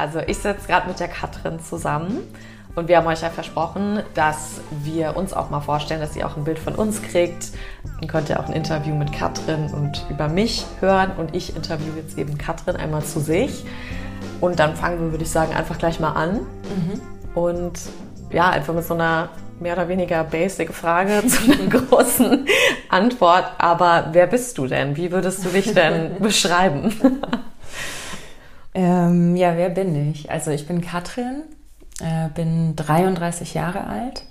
Also ich sitze gerade mit der Katrin zusammen und wir haben euch ja versprochen, dass wir uns auch mal vorstellen, dass ihr auch ein Bild von uns kriegt. Dann könnt ihr auch ein Interview mit Katrin und über mich hören und ich interviewe jetzt eben Katrin einmal zu sich. Und dann fangen wir, würde ich sagen, einfach gleich mal an. Mhm. Und ja, einfach mit so einer mehr oder weniger basic Frage zu einer großen Antwort. Aber wer bist du denn? Wie würdest du dich denn beschreiben? Ähm, ja, wer bin ich? Also ich bin Katrin, äh, bin 33 Jahre alt,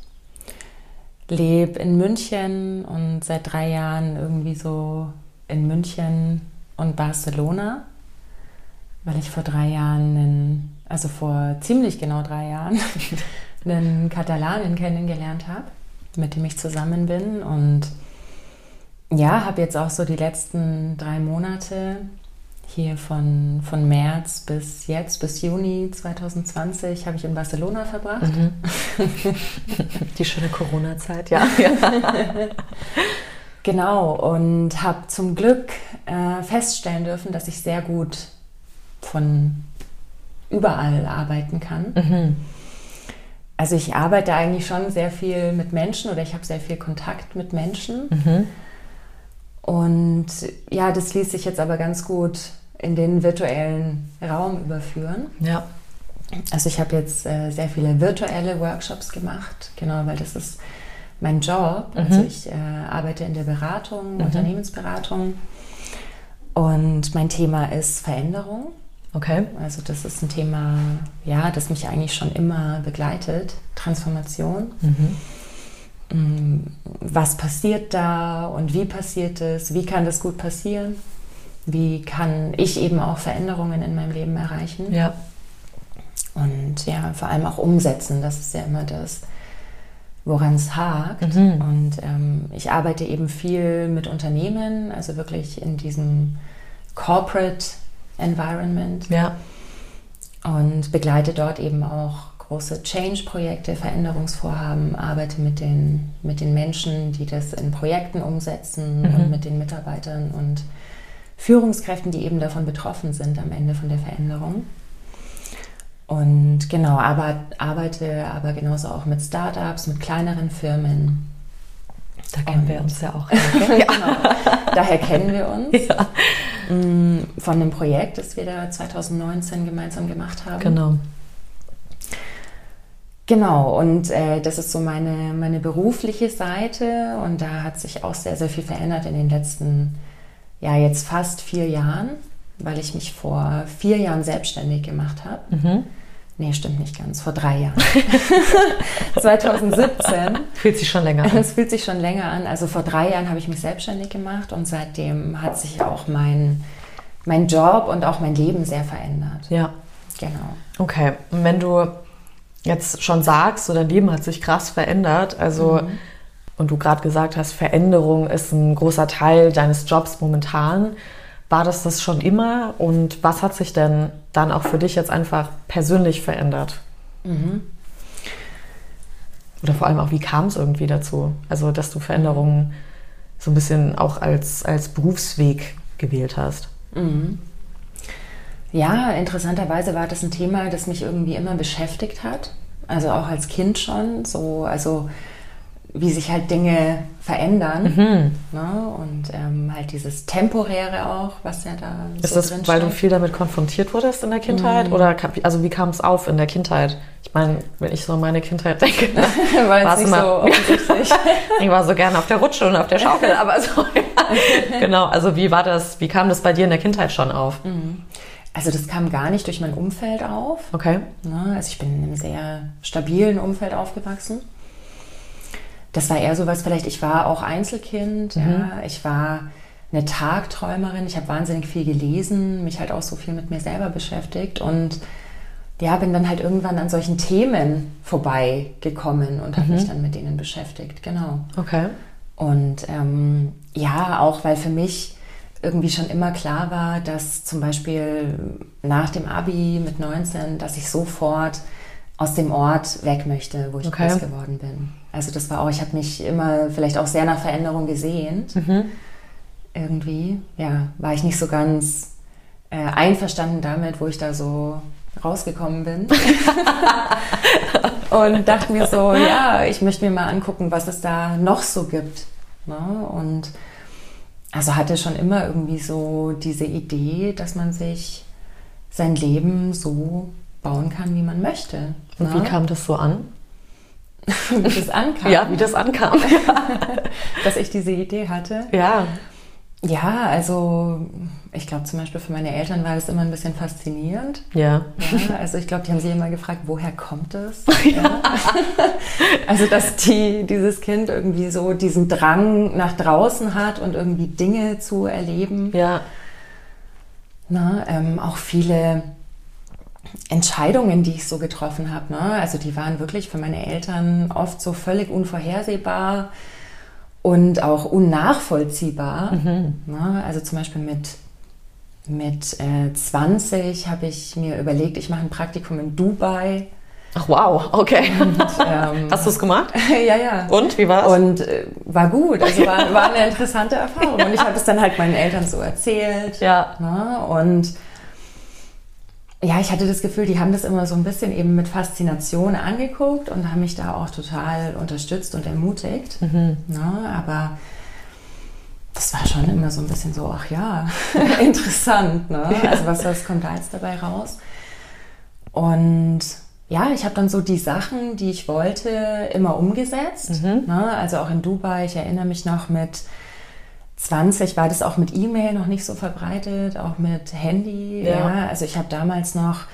lebe in München und seit drei Jahren irgendwie so in München und Barcelona, weil ich vor drei Jahren, einen, also vor ziemlich genau drei Jahren, einen Katalanen kennengelernt habe, mit dem ich zusammen bin und ja, habe jetzt auch so die letzten drei Monate hier von, von März bis jetzt, bis Juni 2020, habe ich in Barcelona verbracht. Mhm. Die schöne Corona-Zeit, ja. genau, und habe zum Glück äh, feststellen dürfen, dass ich sehr gut von überall arbeiten kann. Mhm. Also ich arbeite eigentlich schon sehr viel mit Menschen oder ich habe sehr viel Kontakt mit Menschen. Mhm. Und ja, das ließ sich jetzt aber ganz gut in den virtuellen Raum überführen. Ja. Also ich habe jetzt äh, sehr viele virtuelle Workshops gemacht, genau, weil das ist mein Job. Mhm. Also ich äh, arbeite in der Beratung, mhm. Unternehmensberatung und mein Thema ist Veränderung. Okay. Also das ist ein Thema, ja, das mich eigentlich schon immer begleitet, Transformation. Mhm. Mm, was passiert da und wie passiert es? Wie kann das gut passieren? Wie kann ich eben auch Veränderungen in meinem Leben erreichen. Ja. Und ja, vor allem auch umsetzen, das ist ja immer das, woran es hakt. Mhm. Und ähm, ich arbeite eben viel mit Unternehmen, also wirklich in diesem Corporate Environment. Ja. Und begleite dort eben auch große Change-Projekte, Veränderungsvorhaben, arbeite mit den, mit den Menschen, die das in Projekten umsetzen mhm. und mit den Mitarbeitern und Führungskräften, die eben davon betroffen sind am Ende von der Veränderung. Und genau, aber, arbeite aber genauso auch mit Startups, mit kleineren Firmen. Da kennen und, wir uns ja auch. genau, daher kennen wir uns. Ja. Mm, von einem Projekt, das wir da 2019 gemeinsam gemacht haben. Genau. Genau, und äh, das ist so meine, meine berufliche Seite und da hat sich auch sehr, sehr viel verändert in den letzten Jahren ja jetzt fast vier Jahren, weil ich mich vor vier Jahren selbstständig gemacht habe. Mhm. Nee, stimmt nicht ganz. Vor drei Jahren. 2017. Fühlt sich schon länger an. Es fühlt sich schon länger an. Also vor drei Jahren habe ich mich selbstständig gemacht und seitdem hat sich auch mein, mein Job und auch mein Leben sehr verändert. Ja. Genau. Okay. Und wenn du jetzt schon sagst, so dein Leben hat sich krass verändert, also mhm und du gerade gesagt hast, Veränderung ist ein großer Teil deines Jobs momentan. War das das schon immer? Und was hat sich denn dann auch für dich jetzt einfach persönlich verändert? Mhm. Oder vor allem auch, wie kam es irgendwie dazu? Also, dass du Veränderungen so ein bisschen auch als, als Berufsweg gewählt hast. Mhm. Ja, interessanterweise war das ein Thema, das mich irgendwie immer beschäftigt hat. Also auch als Kind schon. So, also wie sich halt Dinge verändern. Mhm. Ne? Und ähm, halt dieses Temporäre auch, was ja da Ist so das, weil du viel damit konfrontiert wurdest in der Kindheit? Mhm. Oder also wie kam es auf in der Kindheit? Ich meine, wenn ich so an meine Kindheit denke, war es nicht immer, so offensichtlich. ich war so gerne auf der Rutsche und auf der Schaukel, aber so, ja. genau. Also wie war das, wie kam das bei dir in der Kindheit schon auf? Mhm. Also das kam gar nicht durch mein Umfeld auf. Okay. Ne? Also ich bin in einem sehr stabilen Umfeld aufgewachsen das war eher so was, vielleicht, ich war auch Einzelkind, mhm. ja, ich war eine Tagträumerin, ich habe wahnsinnig viel gelesen, mich halt auch so viel mit mir selber beschäftigt und ja, bin dann halt irgendwann an solchen Themen vorbeigekommen und habe mhm. mich dann mit denen beschäftigt, genau. Okay. Und ähm, ja, auch weil für mich irgendwie schon immer klar war, dass zum Beispiel nach dem Abi mit 19, dass ich sofort aus dem Ort weg möchte, wo ich okay. groß geworden bin. Also das war auch, ich habe mich immer vielleicht auch sehr nach Veränderung gesehnt. Mhm. Irgendwie, ja, war ich nicht so ganz äh, einverstanden damit, wo ich da so rausgekommen bin. und dachte mir so, ja, ich möchte mir mal angucken, was es da noch so gibt. Ne? Und also hatte schon immer irgendwie so diese Idee, dass man sich sein Leben so bauen kann, wie man möchte. Und ne? wie kam das so an? wie das ankam. Ja, wie das ankam. dass ich diese Idee hatte. Ja. Ja, also ich glaube zum Beispiel für meine Eltern war das immer ein bisschen faszinierend. Ja. ja also ich glaube, die haben sich immer gefragt, woher kommt es? Ja. also dass die, dieses Kind irgendwie so diesen Drang nach draußen hat und irgendwie Dinge zu erleben. Ja. Na, ähm, auch viele Entscheidungen, die ich so getroffen habe. Ne? Also die waren wirklich für meine Eltern oft so völlig unvorhersehbar und auch unnachvollziehbar. Mhm. Ne? Also zum Beispiel mit, mit äh, 20 habe ich mir überlegt, ich mache ein Praktikum in Dubai. Ach wow, okay. Und, ähm, Hast du es gemacht? ja, ja. Und wie war es? Und äh, war gut, also war, war eine interessante Erfahrung. Und ich habe es dann halt meinen Eltern so erzählt. Ja. Ne? Und ja, ich hatte das Gefühl, die haben das immer so ein bisschen eben mit Faszination angeguckt und haben mich da auch total unterstützt und ermutigt. Mhm. Ne? Aber das war schon immer so ein bisschen so, ach ja, interessant. Ne? Also was, was kommt da jetzt dabei raus? Und ja, ich habe dann so die Sachen, die ich wollte, immer umgesetzt. Mhm. Ne? Also auch in Dubai, ich erinnere mich noch mit 20 war das auch mit E-Mail noch nicht so verbreitet, auch mit Handy. Ja. ja. Also ich habe damals noch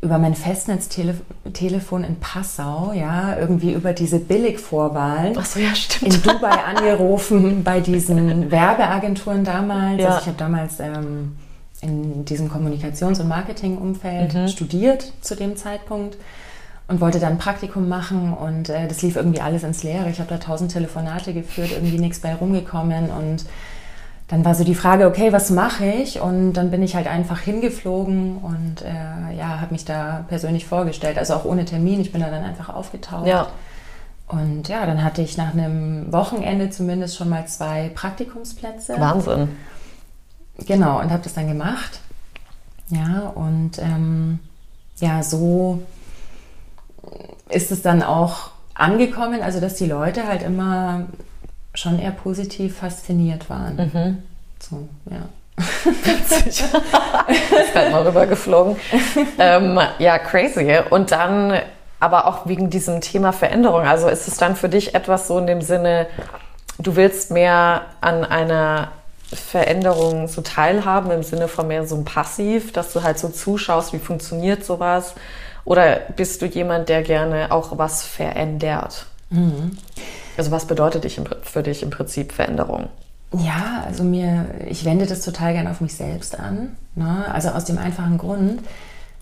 über mein Festnetztelefon in Passau, ja, irgendwie über diese Billigvorwahlen so, ja, in Dubai angerufen bei diesen Werbeagenturen damals. Ja. Also ich habe damals ähm, in diesem Kommunikations- und Marketingumfeld mhm. studiert zu dem Zeitpunkt und wollte dann ein Praktikum machen und äh, das lief irgendwie alles ins Leere. Ich habe da tausend Telefonate geführt, irgendwie nichts bei rumgekommen und dann war so die Frage, okay, was mache ich? Und dann bin ich halt einfach hingeflogen und äh, ja, habe mich da persönlich vorgestellt, also auch ohne Termin. Ich bin da dann einfach aufgetaucht. Ja. Und ja, dann hatte ich nach einem Wochenende zumindest schon mal zwei Praktikumsplätze. Wahnsinn. Genau, und habe das dann gemacht. Ja, und ähm, ja, so ist es dann auch angekommen, also dass die Leute halt immer schon eher positiv fasziniert waren. Mhm. So, ja. ist halt mal rübergeflogen. ähm, ja, crazy. Und dann aber auch wegen diesem Thema Veränderung. Also ist es dann für dich etwas so in dem Sinne, du willst mehr an einer Veränderung so teilhaben, im Sinne von mehr so ein Passiv, dass du halt so zuschaust, wie funktioniert sowas? Oder bist du jemand, der gerne auch was verändert? Mhm. Also was bedeutet für dich im Prinzip Veränderung? Ja, also mir, ich wende das total gerne auf mich selbst an. Ne? Also aus dem einfachen Grund,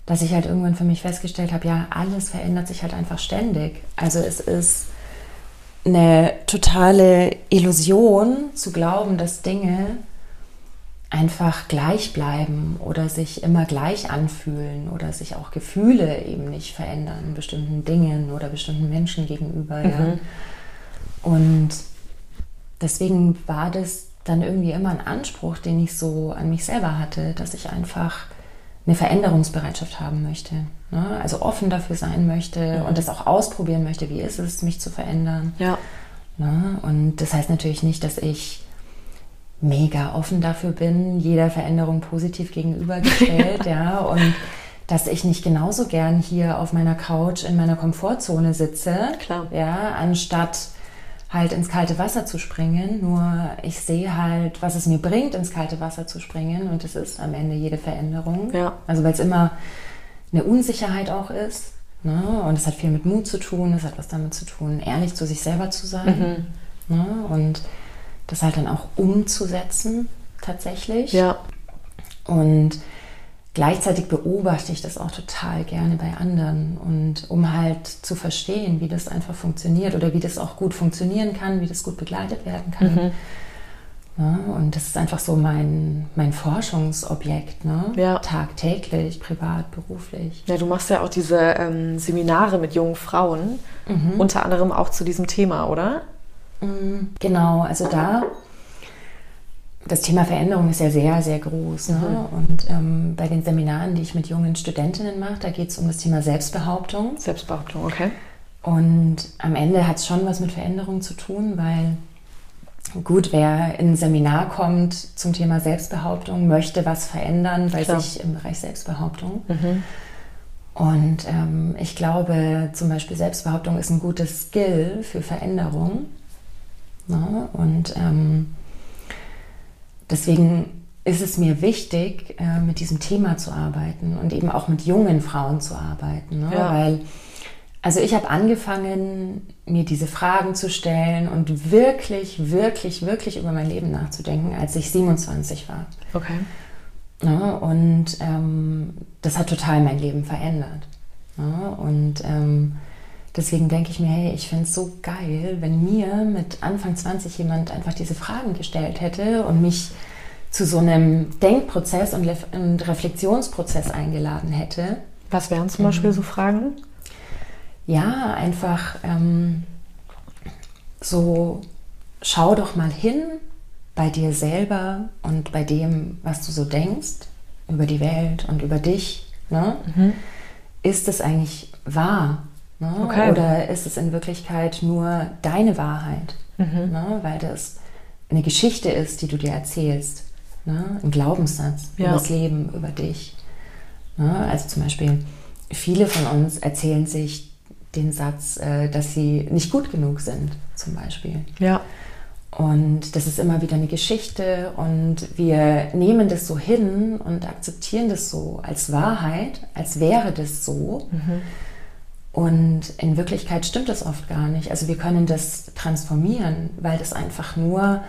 dass ich halt irgendwann für mich festgestellt habe, ja, alles verändert sich halt einfach ständig. Also es ist eine totale Illusion zu glauben, dass Dinge einfach gleich bleiben oder sich immer gleich anfühlen oder sich auch Gefühle eben nicht verändern, bestimmten Dingen oder bestimmten Menschen gegenüber. Mhm. Ja. Und deswegen war das dann irgendwie immer ein Anspruch, den ich so an mich selber hatte, dass ich einfach eine Veränderungsbereitschaft haben möchte. Ne? Also offen dafür sein möchte mhm. und das auch ausprobieren möchte, wie ist es, mich zu verändern. Ja. Ne? Und das heißt natürlich nicht, dass ich mega offen dafür bin, jeder Veränderung positiv gegenübergestellt, ja. ja, und dass ich nicht genauso gern hier auf meiner Couch in meiner Komfortzone sitze, Klar. ja, anstatt halt ins kalte Wasser zu springen. Nur ich sehe halt, was es mir bringt, ins kalte Wasser zu springen. Und es ist am Ende jede Veränderung. Ja. Also weil es immer eine Unsicherheit auch ist. Ne? Und es hat viel mit Mut zu tun. Es hat was damit zu tun, ehrlich zu sich selber zu sein. Mhm. Ne? Und das halt dann auch umzusetzen tatsächlich. Ja. Und Gleichzeitig beobachte ich das auch total gerne bei anderen und um halt zu verstehen, wie das einfach funktioniert oder wie das auch gut funktionieren kann, wie das gut begleitet werden kann. Mhm. Ja, und das ist einfach so mein, mein Forschungsobjekt, ne? Ja. tagtäglich, privat, beruflich. Ja, du machst ja auch diese ähm, Seminare mit jungen Frauen, mhm. unter anderem auch zu diesem Thema, oder? Mhm. Genau, also da das Thema Veränderung ist ja sehr, sehr groß. Ne? Mhm. Und ähm, bei den Seminaren, die ich mit jungen Studentinnen mache, da geht es um das Thema Selbstbehauptung. Selbstbehauptung, okay. Und am Ende hat es schon was mit Veränderung zu tun, weil gut, wer in ein Seminar kommt zum Thema Selbstbehauptung, möchte was verändern bei Klar. sich im Bereich Selbstbehauptung. Mhm. Und ähm, ich glaube, zum Beispiel Selbstbehauptung ist ein gutes Skill für Veränderung. Ne? Und ähm, deswegen ist es mir wichtig, äh, mit diesem Thema zu arbeiten und eben auch mit jungen Frauen zu arbeiten. Ne? Ja. Weil, also ich habe angefangen, mir diese Fragen zu stellen und wirklich, wirklich, wirklich über mein Leben nachzudenken, als ich 27 war. Okay. Ne? Und ähm, das hat total mein Leben verändert. Ne? Und ähm, deswegen denke ich mir, hey, ich finde es so geil, wenn mir mit Anfang 20 jemand einfach diese Fragen gestellt hätte und mich zu so einem Denkprozess und, und Reflexionsprozess eingeladen hätte. Was wären zum Beispiel mhm. so Fragen? Ja, einfach ähm, so, schau doch mal hin, bei dir selber und bei dem, was du so denkst über die Welt und über dich, ne? Mhm. ist es eigentlich wahr? Ne? Okay. Oder ist es in Wirklichkeit nur deine Wahrheit? Mhm. Ne? Weil das eine Geschichte ist, die du dir erzählst. Ne? Ein Glaubenssatz ja. über das Leben, über dich. Ne? Also zum Beispiel, viele von uns erzählen sich den Satz, äh, dass sie nicht gut genug sind, zum Beispiel. Ja. Und das ist immer wieder eine Geschichte und wir nehmen das so hin und akzeptieren das so als Wahrheit, als wäre das so. Mhm. Und in Wirklichkeit stimmt das oft gar nicht. Also wir können das transformieren, weil das einfach nur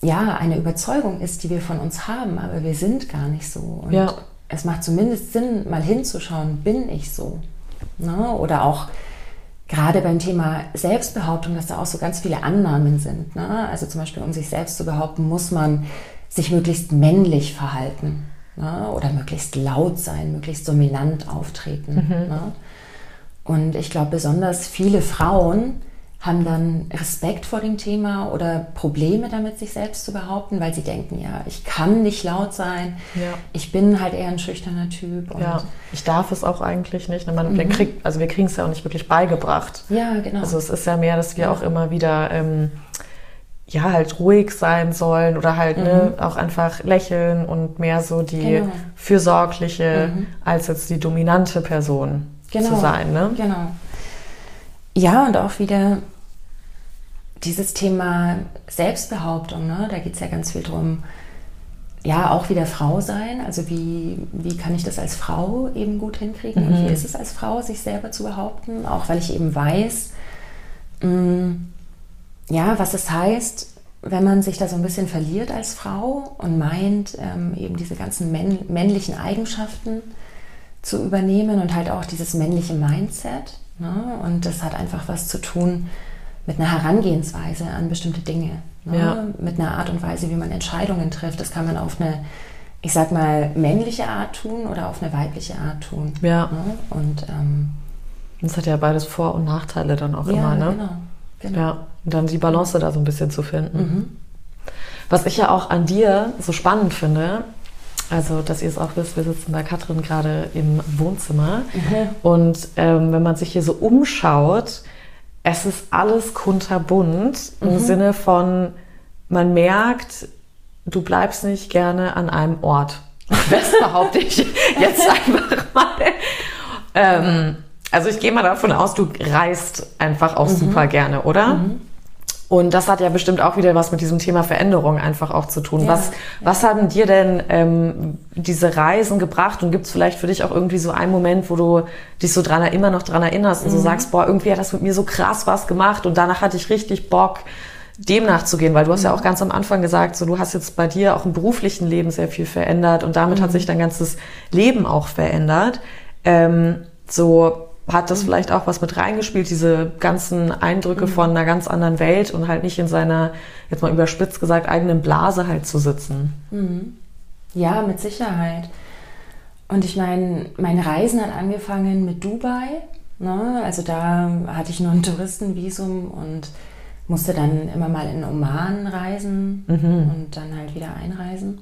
ja eine Überzeugung ist, die wir von uns haben, aber wir sind gar nicht so. Und ja. es macht zumindest Sinn, mal hinzuschauen, bin ich so? Ne? Oder auch gerade beim Thema Selbstbehauptung, dass da auch so ganz viele Annahmen sind. Ne? Also zum Beispiel, um sich selbst zu behaupten, muss man sich möglichst männlich verhalten ne? oder möglichst laut sein, möglichst dominant auftreten. Mhm. Ne? Und ich glaube, besonders viele Frauen haben dann Respekt vor dem Thema oder Probleme damit, sich selbst zu behaupten, weil sie denken, ja, ich kann nicht laut sein, ja. ich bin halt eher ein schüchterner Typ. ja, ich darf es auch eigentlich nicht. Man, mhm. kriegt, also wir kriegen es ja auch nicht wirklich beigebracht. Ja, genau. Also es ist ja mehr, dass wir ja. auch immer wieder... Ähm, ja, halt ruhig sein sollen oder halt ne, mhm. ne, auch einfach lächeln und mehr so die genau. fürsorgliche mhm. als jetzt die dominante Person genau. zu sein. Ne? Genau. Ja, und auch wieder dieses Thema Selbstbehauptung, ne? da geht es ja ganz viel drum, ja, auch wieder Frau sein. Also wie, wie kann ich das als Frau eben gut hinkriegen? Mhm. Und wie ist es als Frau, sich selber zu behaupten? Auch weil ich eben weiß, mh, mm, ja, was es heißt, wenn man sich da so ein bisschen verliert als Frau und meint, ähm, eben diese ganzen männlichen Eigenschaften zu übernehmen und halt auch dieses männliche Mindset. Ne? Und das hat einfach was zu tun mit einer Herangehensweise an bestimmte Dinge. Ne? Ja. Mit einer Art und Weise, wie man Entscheidungen trifft. Das kann man auf eine, ich sag mal, männliche Art tun oder auf eine weibliche Art tun. Ja. Ne? Und ähm, das hat ja beides Vor- und Nachteile dann auch ja, immer, ne? Genau, genau. Ja. Und dann die Balance da so ein bisschen zu finden. Mhm. Was ich ja auch an dir so spannend finde, also, dass ihr es auch wisst, wir sitzen bei Katrin gerade im Wohnzimmer. Mhm. Und ähm, wenn man sich hier so umschaut, es ist alles kunterbunt mhm. im Sinne von, man merkt, du bleibst nicht gerne an einem Ort. Das behaupte ich jetzt einfach mal. Ähm, also ich gehe mal davon aus, du reist einfach auch mhm. super gerne, oder? Mhm. Und das hat ja bestimmt auch wieder was mit diesem Thema Veränderung einfach auch zu tun. Ja, was, ja. was haben dir denn ähm, diese Reisen gebracht? Und gibt es vielleicht für dich auch irgendwie so einen Moment, wo du dich so dran immer noch dran erinnerst und mhm. so sagst, boah, irgendwie hat das mit mir so krass was gemacht und danach hatte ich richtig Bock, dem nachzugehen, weil du hast mhm. ja auch ganz am Anfang gesagt, so du hast jetzt bei dir auch im beruflichen Leben sehr viel verändert und damit mhm. hat sich dein ganzes Leben auch verändert. Ähm, so hat das vielleicht auch was mit reingespielt, diese ganzen Eindrücke mhm. von einer ganz anderen Welt und halt nicht in seiner, jetzt mal überspitzt gesagt, eigenen Blase halt zu sitzen. Mhm. Ja, mit Sicherheit. Und ich meine, mein Reisen hat angefangen mit Dubai. Ne? Also da hatte ich nur ein Touristenvisum und musste dann immer mal in Oman reisen mhm. und dann halt wieder einreisen.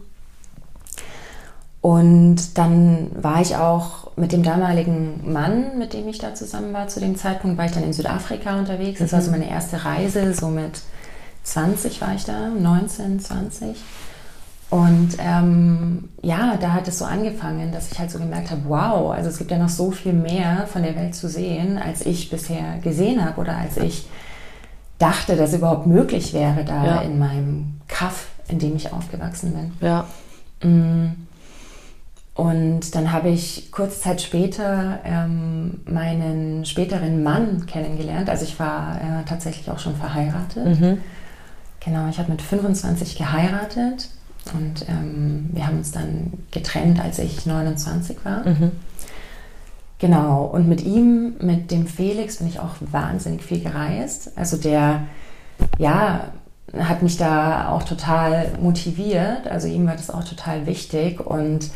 Und dann war ich auch mit dem damaligen Mann, mit dem ich da zusammen war, zu dem Zeitpunkt war ich dann in Südafrika unterwegs. Das war so mhm. meine erste Reise, so mit 20 war ich da, 19, 20. Und ähm, ja, da hat es so angefangen, dass ich halt so gemerkt habe, wow, also es gibt ja noch so viel mehr von der Welt zu sehen, als ich bisher gesehen habe oder als ich dachte, dass überhaupt möglich wäre da ja. in meinem Kaff, in dem ich aufgewachsen bin. Ja. Mm. Und dann habe ich kurze Zeit später ähm, meinen späteren Mann kennengelernt. Also ich war äh, tatsächlich auch schon verheiratet. Mhm. Genau, ich habe mit 25 geheiratet und ähm, wir haben uns dann getrennt, als ich 29 war. Mhm. Genau, und mit ihm, mit dem Felix, bin ich auch wahnsinnig viel gereist. Also der, ja, hat mich da auch total motiviert. Also ihm war das auch total wichtig und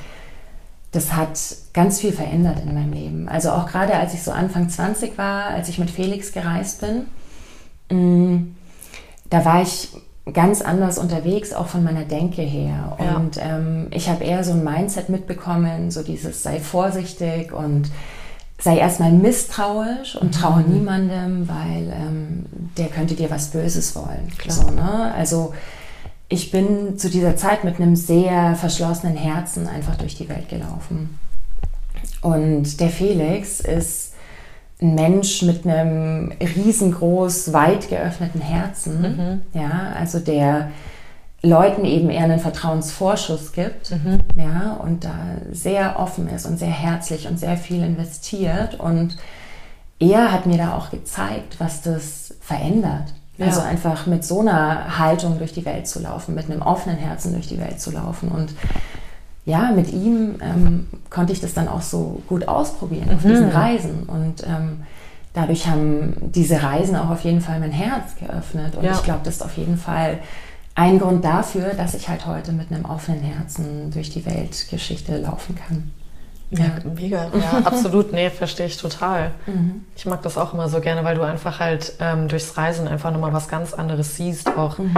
das hat ganz viel verändert in meinem Leben. Also auch gerade als ich so Anfang 20 war, als ich mit Felix gereist bin, mm, da war ich ganz anders unterwegs, auch von meiner Denke her. Ja. Und ähm, ich habe eher so ein Mindset mitbekommen, so dieses sei vorsichtig und sei erstmal misstrauisch und traue mhm. niemandem, weil ähm, der könnte dir was Böses wollen. So, ne? Also ich bin zu dieser Zeit mit einem sehr verschlossenen Herzen einfach durch die Welt gelaufen. Und der Felix ist ein Mensch mit einem riesengroß, weit geöffneten Herzen, mhm. ja, also der Leuten eben eher einen Vertrauensvorschuss gibt, mhm. ja, und da sehr offen ist und sehr herzlich und sehr viel investiert und er hat mir da auch gezeigt, was das verändert. Ja. Also einfach mit so einer Haltung durch die Welt zu laufen, mit einem offenen Herzen durch die Welt zu laufen und ja, mit ihm ähm, konnte ich das dann auch so gut ausprobieren auf mhm. diesen Reisen. Und ähm, dadurch haben diese Reisen auch auf jeden Fall mein Herz geöffnet. Und ja. ich glaube, das ist auf jeden Fall ein Grund dafür, dass ich halt heute mit einem offenen Herzen durch die Weltgeschichte laufen kann. Ja, mega. Ja, absolut. Nee, verstehe ich total. Mhm. Ich mag das auch immer so gerne, weil du einfach halt ähm, durchs Reisen einfach nochmal was ganz anderes siehst. Auch mhm.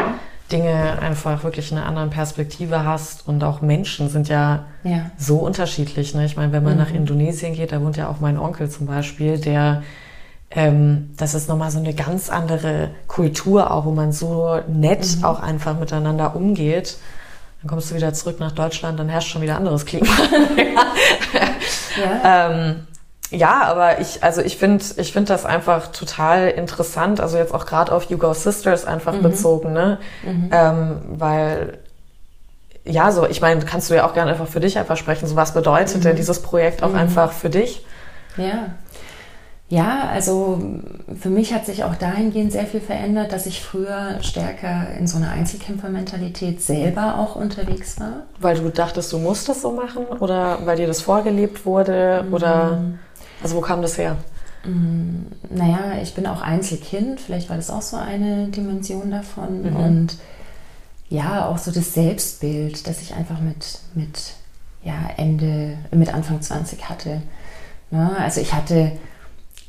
Dinge einfach wirklich in einer anderen Perspektive hast. Und auch Menschen sind ja, ja. so unterschiedlich. Ne? Ich meine, wenn man mhm. nach Indonesien geht, da wohnt ja auch mein Onkel zum Beispiel, der ähm, das ist nochmal so eine ganz andere Kultur auch, wo man so nett mhm. auch einfach miteinander umgeht. Dann kommst du wieder zurück nach Deutschland, dann herrscht schon wieder anderes Klima. ja. ähm, ja, aber ich, also ich finde, ich finde das einfach total interessant. Also jetzt auch gerade auf You Go Sisters einfach mhm. bezogen, ne? Mhm. Ähm, weil ja, so, ich meine, kannst du ja auch gerne einfach für dich einfach sprechen. So, was bedeutet mhm. denn dieses Projekt auch mhm. einfach für dich? Ja. Ja, also für mich hat sich auch dahingehend sehr viel verändert, dass ich früher stärker in so einer Einzelkämpfermentalität selber auch unterwegs war. Weil du dachtest, du musst das so machen oder weil dir das vorgelebt wurde oder mhm. Also wo kam das her? Mm, naja, ich bin auch Einzelkind, vielleicht war das auch so eine Dimension davon. Mhm. Und ja, auch so das Selbstbild, das ich einfach mit, mit ja, Ende, mit Anfang 20 hatte. Ja, ne? also ich hatte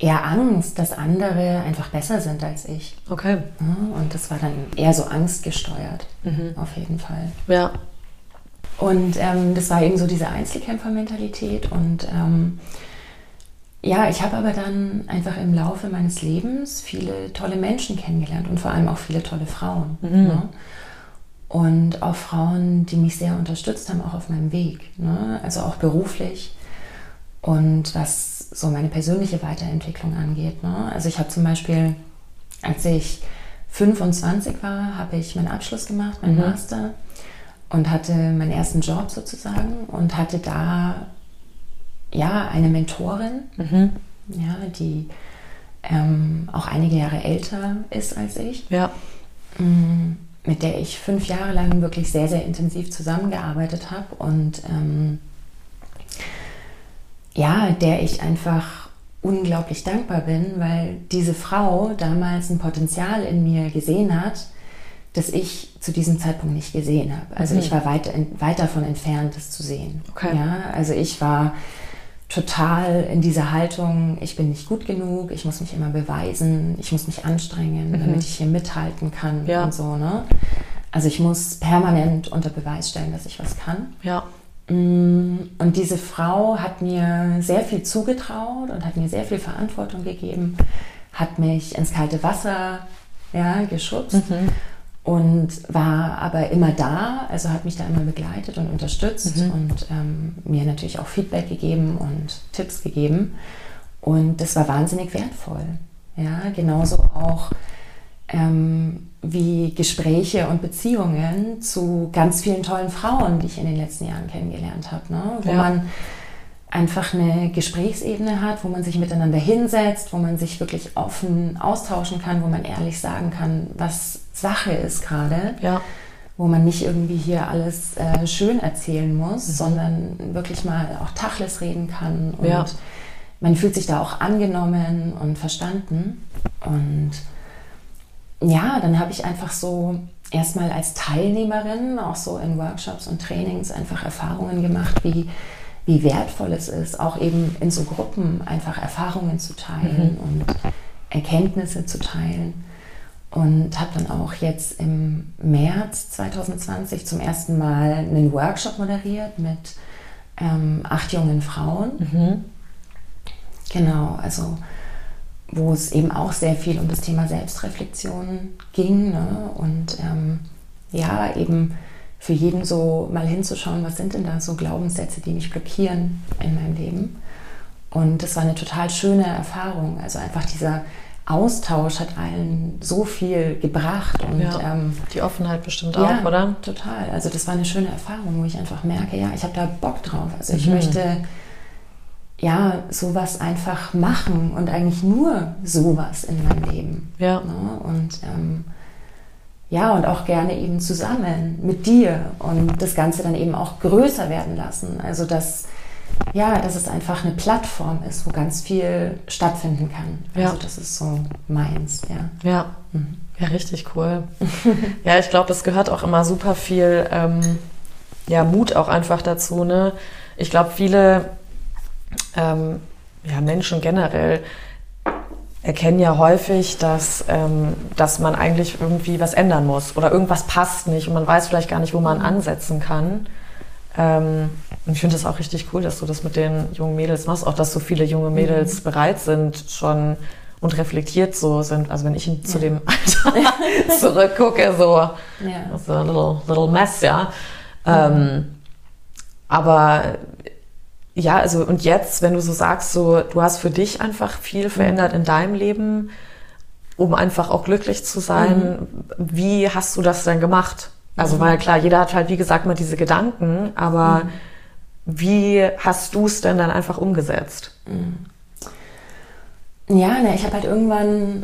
eher Angst, dass andere einfach besser sind als ich. Okay. Und das war dann eher so angstgesteuert, mhm. auf jeden Fall. Ja. Und ähm, das war eben so diese Einzelkämpfermentalität und ähm, ja, ich habe aber dann einfach im Laufe meines Lebens viele tolle Menschen kennengelernt und vor allem auch viele tolle Frauen. Mhm. Ne? Und auch Frauen, die mich sehr unterstützt haben, auch auf meinem Weg. Ne? Also auch beruflich und was so meine persönliche Weiterentwicklung angeht. Ne? Also ich habe zum Beispiel, als ich 25 war, habe ich meinen Abschluss gemacht, meinen mhm. Master und hatte meinen ersten Job sozusagen und hatte da ja, eine Mentorin, mhm. ja, die ähm, auch einige Jahre älter ist als ich. Ja. Mm, mit der ich fünf Jahre lang wirklich sehr, sehr intensiv zusammengearbeitet habe und ähm, ja, der ich einfach unglaublich dankbar bin, weil diese Frau damals ein Potenzial in mir gesehen hat, das ich zu diesem Zeitpunkt nicht gesehen habe. Also mhm. ich war weit, weit davon entfernt, das zu sehen. Okay. Ja, also ich war total in dieser Haltung, ich bin nicht gut genug, ich muss mich immer beweisen, ich muss mich anstrengen, mhm. damit ich hier mithalten kann ja. und so. Ne? Also ich muss permanent unter Beweis stellen, dass ich was kann. Ja. Und diese Frau hat mir sehr viel zugetraut und hat mir sehr viel Verantwortung gegeben, hat mich ins kalte Wasser ja, geschubst. Mhm und war aber immer da, also hat mich da immer begleitet und unterstützt mhm. und ähm, mir natürlich auch Feedback gegeben und Tipps gegeben. Und das war wahnsinnig wertvoll. Ja, genauso auch ähm, wie Gespräche und Beziehungen zu ganz vielen tollen Frauen, die ich in den letzten Jahren kennengelernt habe, ne? wo ja. man einfach eine Gesprächsebene hat, wo man sich miteinander hinsetzt, wo man sich wirklich offen austauschen kann, wo man ehrlich sagen kann, was Sache ist gerade. Ja. Wo man nicht irgendwie hier alles äh, schön erzählen muss, mhm. sondern wirklich mal auch Tachles reden kann. Und ja. man fühlt sich da auch angenommen und verstanden. Und ja, dann habe ich einfach so erstmal als Teilnehmerin, auch so in Workshops und Trainings, einfach Erfahrungen gemacht, wie wie wertvoll es ist, auch eben in so Gruppen einfach Erfahrungen zu teilen mhm. und Erkenntnisse zu teilen. Und habe dann auch jetzt im März 2020 zum ersten Mal einen Workshop moderiert mit ähm, acht jungen Frauen. Mhm. Genau, also wo es eben auch sehr viel um das Thema Selbstreflexion ging ne? und ähm, ja, eben für jeden so mal hinzuschauen, was sind denn da so Glaubenssätze, die mich blockieren in meinem Leben. Und das war eine total schöne Erfahrung. Also einfach dieser Austausch hat allen so viel gebracht. Und, ja, ähm, die Offenheit bestimmt auch, ja, oder? Total. Also das war eine schöne Erfahrung, wo ich einfach merke, ja, ich habe da Bock drauf. Also ich mhm. möchte ja sowas einfach machen und eigentlich nur sowas in meinem Leben. Ja. Ne? Und ähm, ja, und auch gerne eben zusammen mit dir und das Ganze dann eben auch größer werden lassen. Also dass, ja, dass es einfach eine Plattform ist, wo ganz viel stattfinden kann. Also ja. das ist so meins, ja. Ja, mhm. ja richtig cool. ja, ich glaube, es gehört auch immer super viel ähm, ja, Mut auch einfach dazu. Ne? Ich glaube, viele ähm, ja, Menschen generell erkennen ja häufig, dass, ähm, dass man eigentlich irgendwie was ändern muss oder irgendwas passt nicht und man weiß vielleicht gar nicht, wo man ansetzen kann. Ähm, und ich finde das auch richtig cool, dass du das mit den jungen Mädels machst, auch dass so viele junge Mädels mhm. bereit sind, schon und reflektiert so sind. Also wenn ich ja. zu dem Alter zurückgucke, so, ja. little, little mess, ja. Mhm. Ähm, aber ja, also und jetzt, wenn du so sagst, so du hast für dich einfach viel verändert in deinem Leben, um einfach auch glücklich zu sein. Mhm. Wie hast du das denn gemacht? Also, mhm. weil klar, jeder hat halt, wie gesagt, mal diese Gedanken, aber mhm. wie hast du es denn dann einfach umgesetzt? Mhm. Ja, ne, ich habe halt irgendwann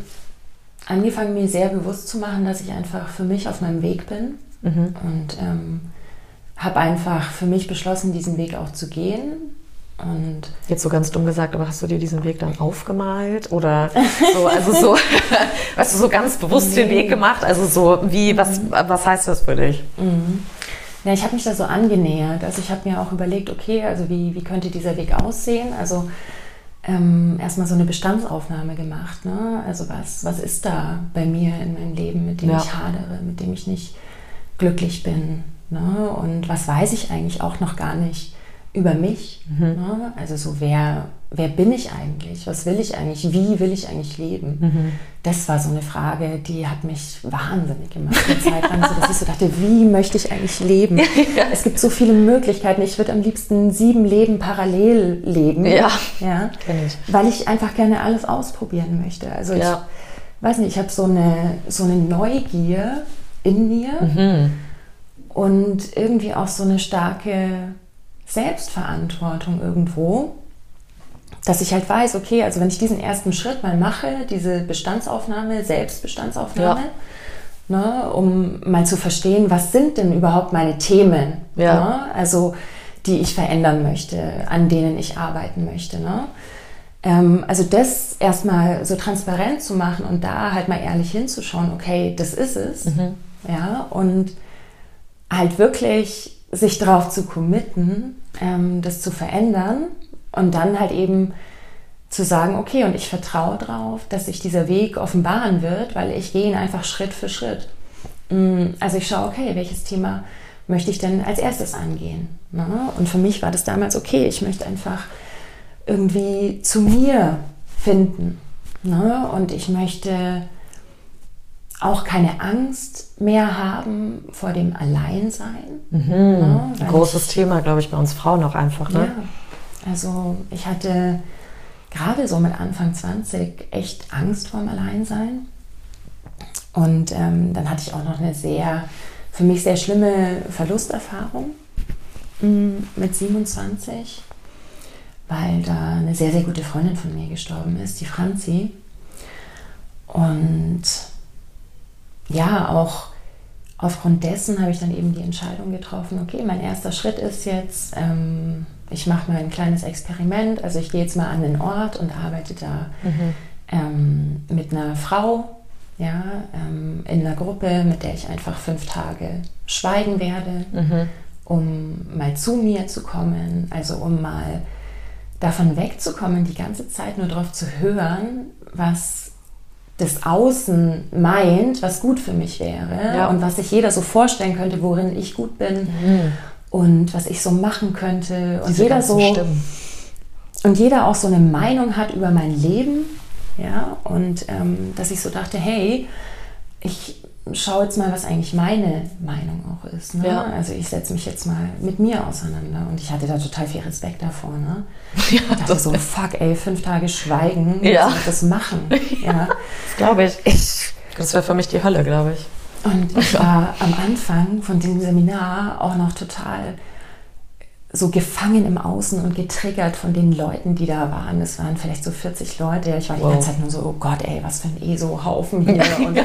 angefangen, mir sehr bewusst zu machen, dass ich einfach für mich auf meinem Weg bin mhm. und ähm, habe einfach für mich beschlossen, diesen Weg auch zu gehen und Jetzt so ganz dumm gesagt, aber hast du dir diesen Weg dann aufgemalt oder so, also so, weißt du, so ganz bewusst nee. den Weg gemacht? Also so, wie, was, mhm. was heißt das für dich? Mhm. Ja, ich habe mich da so angenähert. Also ich habe mir auch überlegt, okay, also wie, wie könnte dieser Weg aussehen? Also ähm, erstmal so eine Bestandsaufnahme gemacht. Ne? Also was, was ist da bei mir in meinem Leben, mit dem ja. ich hadere, mit dem ich nicht glücklich bin? Ne? Und was weiß ich eigentlich auch noch gar nicht? Über mich. Mhm. Ne? Also so, wer, wer bin ich eigentlich? Was will ich eigentlich? Wie will ich eigentlich leben? Mhm. Das war so eine Frage, die hat mich wahnsinnig gemacht. Eine Zeit lang, so, dass ich so dachte, wie möchte ich eigentlich leben? ja. Es gibt so viele Möglichkeiten. Ich würde am liebsten sieben Leben parallel leben. Ja, ja ich. Weil ich einfach gerne alles ausprobieren möchte. Also ich weiß nicht, ich habe so eine, so eine Neugier in mir mhm. und irgendwie auch so eine starke Selbstverantwortung irgendwo, dass ich halt weiß, okay, also wenn ich diesen ersten Schritt mal mache, diese Bestandsaufnahme, Selbstbestandsaufnahme, ja. ne, um mal zu verstehen, was sind denn überhaupt meine Themen, ja. ne, also die ich verändern möchte, an denen ich arbeiten möchte. Ne? Ähm, also das erstmal so transparent zu machen und da halt mal ehrlich hinzuschauen, okay, das ist es, mhm. ja, und halt wirklich sich darauf zu committen, ähm, das zu verändern Und dann halt eben zu sagen, okay, und ich vertraue darauf, dass sich dieser Weg offenbaren wird, weil ich gehe ihn einfach Schritt für Schritt. Mm, also ich schaue, okay, welches Thema möchte ich denn als erstes angehen? Ne? Und für mich war das damals okay, ich möchte einfach irgendwie zu mir finden. Ne? Und ich möchte auch keine Angst mehr haben vor dem Alleinsein. Mhm. Ne? Großes ich, Thema, glaube ich, bei uns Frauen auch einfach. Ne? Ja, also ich hatte gerade so mit Anfang 20 echt Angst vorm Alleinsein. Und ähm, dann hatte ich auch noch eine sehr, für mich sehr schlimme Verlusterfahrung mm, mit 27, weil da eine sehr, sehr gute Freundin von mir gestorben ist, die Franzi. Und ja, auch aufgrund dessen habe ich dann eben die Entscheidung getroffen, okay, mein erster Schritt ist jetzt, ähm, ich mache mal ein kleines Experiment. Also ich gehe jetzt mal an den Ort und arbeite da mhm. ähm, mit einer Frau, ja, ähm, in einer Gruppe, mit der ich einfach fünf Tage schweigen werde, mhm. um mal zu mir zu kommen, also um mal davon wegzukommen, die ganze Zeit nur darauf zu hören, was das Außen meint, was gut für mich wäre ja. und was sich jeder so vorstellen könnte, worin ich gut bin. Mhm und was ich so machen könnte. Und Diese jeder so. Stimmen. Und jeder auch so eine Meinung hat über mein Leben. Ja, und ähm, dass ich so dachte, hey, ich schaue jetzt mal, was eigentlich meine Meinung auch ist. Ne? Ja. Also ich setze mich jetzt mal mit mir auseinander und ich hatte da total viel Respekt davor. Ne? Ja, ich dachte so, fuck ey, fünf Tage schweigen, ja. das machen. Ja. Das glaube ich. ich. Das wäre für mich die Hölle, glaube ich. Und ich war am Anfang von dem Seminar auch noch total so gefangen im Außen und getriggert von den Leuten, die da waren. Es waren vielleicht so 40 Leute. Ich war die ganze Zeit nur so, oh Gott, ey, was für ein ESO-Haufen hier. Und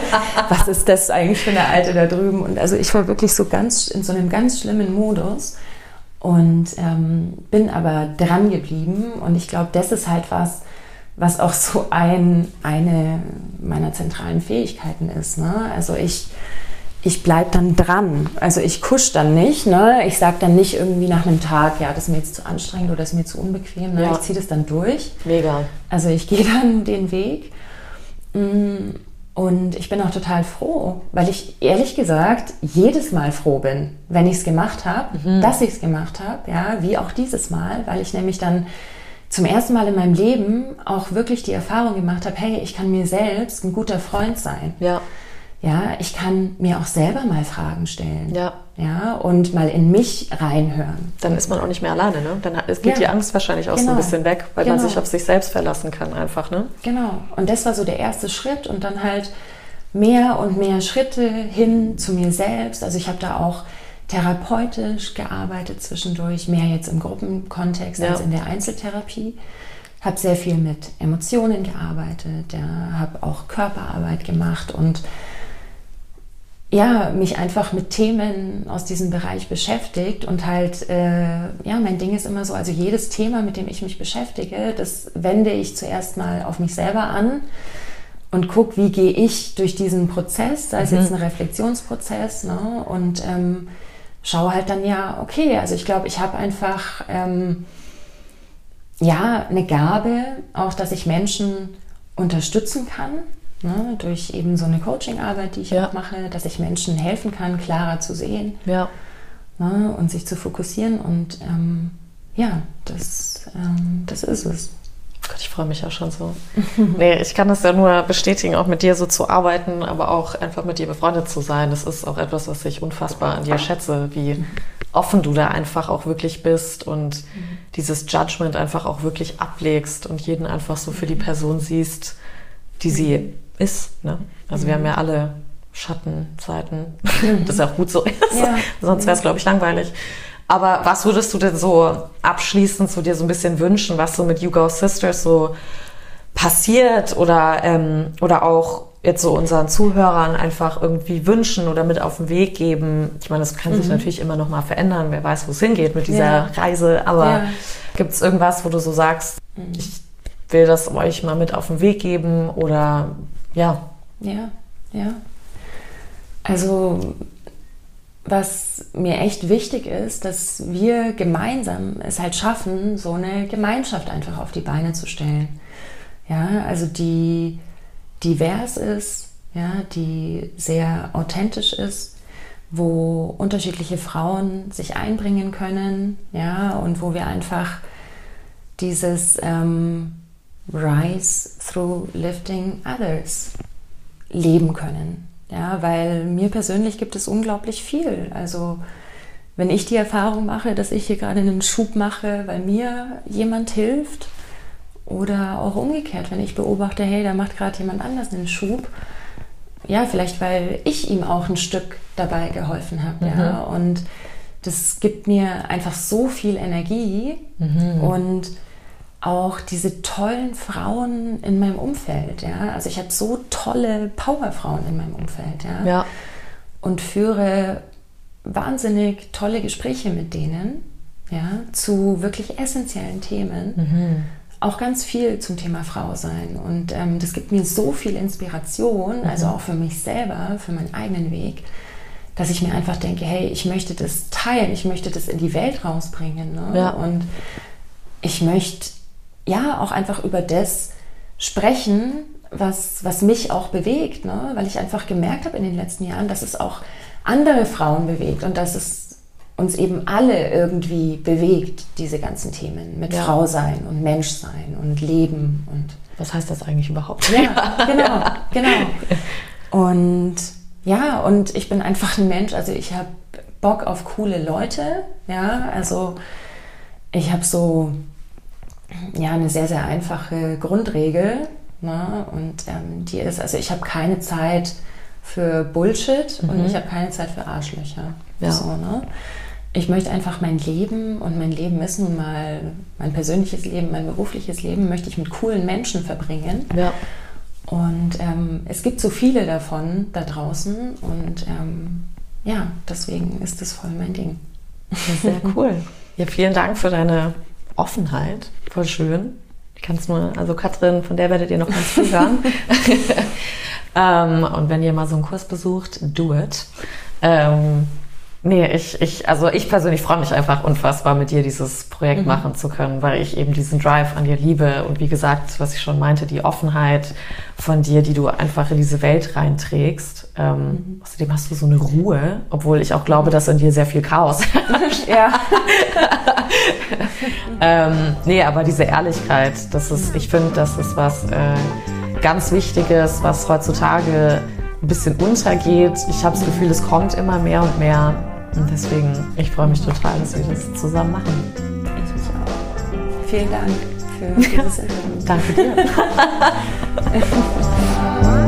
was ist das eigentlich für eine Alte da drüben? Und also ich war wirklich so ganz in so einem ganz schlimmen Modus und ähm, bin aber dran geblieben. Und ich glaube, das ist halt was, was auch so ein, eine meiner zentralen Fähigkeiten ist. Ne? Also ich, ich bleibe dann dran. Also ich kusch dann nicht. Ne? Ich sage dann nicht irgendwie nach einem Tag, ja, das ist mir jetzt zu anstrengend oder das ist mir zu unbequem. Ne? Ja. Ich ziehe das dann durch. Mega. Also ich gehe dann den Weg. Mm, und ich bin auch total froh, weil ich ehrlich gesagt jedes Mal froh bin, wenn ich es gemacht habe, mhm. dass ich es gemacht habe, ja, wie auch dieses Mal, weil ich nämlich dann zum ersten Mal in meinem Leben auch wirklich die Erfahrung gemacht habe, hey, ich kann mir selbst ein guter Freund sein. Ja. Ja, ich kann mir auch selber mal Fragen stellen. Ja. Ja, und mal in mich reinhören. Dann ist man auch nicht mehr alleine, ne? Dann es geht ja. die Angst wahrscheinlich auch genau. so ein genau. bisschen weg, weil genau. man sich auf sich selbst verlassen kann einfach, ne? Genau. Und das war so der erste Schritt und dann halt mehr und mehr Schritte hin zu mir selbst. Also ich habe da auch therapeutisch gearbeitet zwischendurch, mehr jetzt im Gruppenkontext ja. als in der Einzeltherapie. Habe sehr viel mit Emotionen gearbeitet, ja, habe auch Körperarbeit gemacht und ja, mich einfach mit Themen aus diesem Bereich beschäftigt und halt, äh, ja, mein Ding ist immer so, also jedes Thema, mit dem ich mich beschäftige, das wende ich zuerst mal auf mich selber an und gucke, wie gehe ich durch diesen Prozess, sei es mhm. jetzt ein Reflexionsprozess, ne, und ähm, schaue halt dann ja, okay, also ich glaube, ich habe einfach ähm, ja eine Gabe, auch dass ich Menschen unterstützen kann, ne, durch eben so eine Coaching-Arbeit, die ich ja. auch mache, dass ich Menschen helfen kann, klarer zu sehen ja. ne, und sich zu fokussieren. Und ähm, ja, das, ähm, das ist es. Gott, ich freue mich ja schon so. nee, ich kann das ja nur bestätigen, auch mit dir so zu arbeiten, aber auch einfach mit dir befreundet zu sein. Das ist auch etwas, was ich unfassbar an dir schätze, wie offen du da einfach auch wirklich bist und dieses Judgment einfach auch wirklich ablegst und jeden einfach so für die Person siehst, die sie ist. Ne? Also wir haben ja alle Schattenseiten. das ist auch gut so. Ja. Sonst wäre es, glaube ich, langweilig. Aber was würdest du denn so abschließend zu dir so ein bisschen wünschen, was so mit You Go Sisters so passiert oder, ähm, oder auch jetzt so unseren Zuhörern einfach irgendwie wünschen oder mit auf den Weg geben? Ich meine, das kann mhm. sich natürlich immer noch mal verändern. Wer weiß, wo es hingeht mit dieser ja. Reise. Aber ja. gibt es irgendwas, wo du so sagst, mhm. ich will das euch mal mit auf den Weg geben oder ja? Ja, ja. Also was mir echt wichtig ist, dass wir gemeinsam es halt schaffen, so eine Gemeinschaft einfach auf die Beine zu stellen. Ja, also die divers ist, ja, die sehr authentisch ist, wo unterschiedliche Frauen sich einbringen können, ja, und wo wir einfach dieses ähm, Rise through lifting others leben können. Ja, weil mir persönlich gibt es unglaublich viel. Also wenn ich die Erfahrung mache, dass ich hier gerade einen Schub mache, weil mir jemand hilft, oder auch umgekehrt, wenn ich beobachte, hey, da macht gerade jemand anders einen Schub, ja, vielleicht weil ich ihm auch ein Stück dabei geholfen habe, mhm. ja, und das gibt mir einfach so viel Energie mhm. und auch diese tollen Frauen in meinem Umfeld, ja. Also ich habe so tolle Powerfrauen in meinem Umfeld, ja. ja. Und führe wahnsinnig tolle Gespräche mit denen, ja, zu wirklich essentiellen Themen. Mhm. Auch ganz viel zum Thema Frau sein. Und ähm, das gibt mir so viel Inspiration, mhm. also auch für mich selber, für meinen eigenen Weg, dass ich mir einfach denke, hey, ich möchte das teilen, ich möchte das in die Welt rausbringen. Ne? Ja. Und ich möchte ja auch einfach über das sprechen, was, was mich auch bewegt, ne? weil ich einfach gemerkt habe in den letzten Jahren, dass es auch andere Frauen bewegt und dass es uns eben alle irgendwie bewegt, diese ganzen Themen mit ja. Frau sein und Menschsein und Leben und was heißt das eigentlich überhaupt? Ja, genau, ja. genau. Und ja, und ich bin einfach ein Mensch, also ich habe Bock auf coole Leute, ja, also ich habe so ja, eine sehr, sehr einfache Grundregel. Ne? Und ähm, die ist, also ich habe keine Zeit für Bullshit mhm. und ich habe keine Zeit für Arschlöcher. Ja. So, ne? Ich möchte einfach mein Leben und mein Leben ist nun mal mein persönliches Leben, mein berufliches Leben möchte ich mit coolen Menschen verbringen. Ja. Und ähm, es gibt so viele davon da draußen und ähm, ja, deswegen ist das voll mein Ding. Sehr cool. Ja, vielen Dank für deine Offenheit. Voll schön. Ich kann es nur, also Katrin, von der werdet ihr noch ganz viel hören. ähm, und wenn ihr mal so einen Kurs besucht, do it. Ähm, Nee, ich, ich, also ich persönlich freue mich einfach unfassbar, mit dir dieses Projekt mhm. machen zu können, weil ich eben diesen Drive an dir liebe und wie gesagt, was ich schon meinte, die Offenheit von dir, die du einfach in diese Welt reinträgst. Ähm, mhm. Außerdem hast du so eine Ruhe, obwohl ich auch glaube, dass in dir sehr viel Chaos herrscht. ja. ähm, nee, aber diese Ehrlichkeit, das ist, ich finde, das ist was äh, ganz Wichtiges, was heutzutage ein bisschen untergeht. Ich habe das Gefühl, es kommt immer mehr und mehr und deswegen, ich freue mich total, dass wir das zusammen machen. Ich mich auch. Vielen Dank für dieses Interview. Danke dir.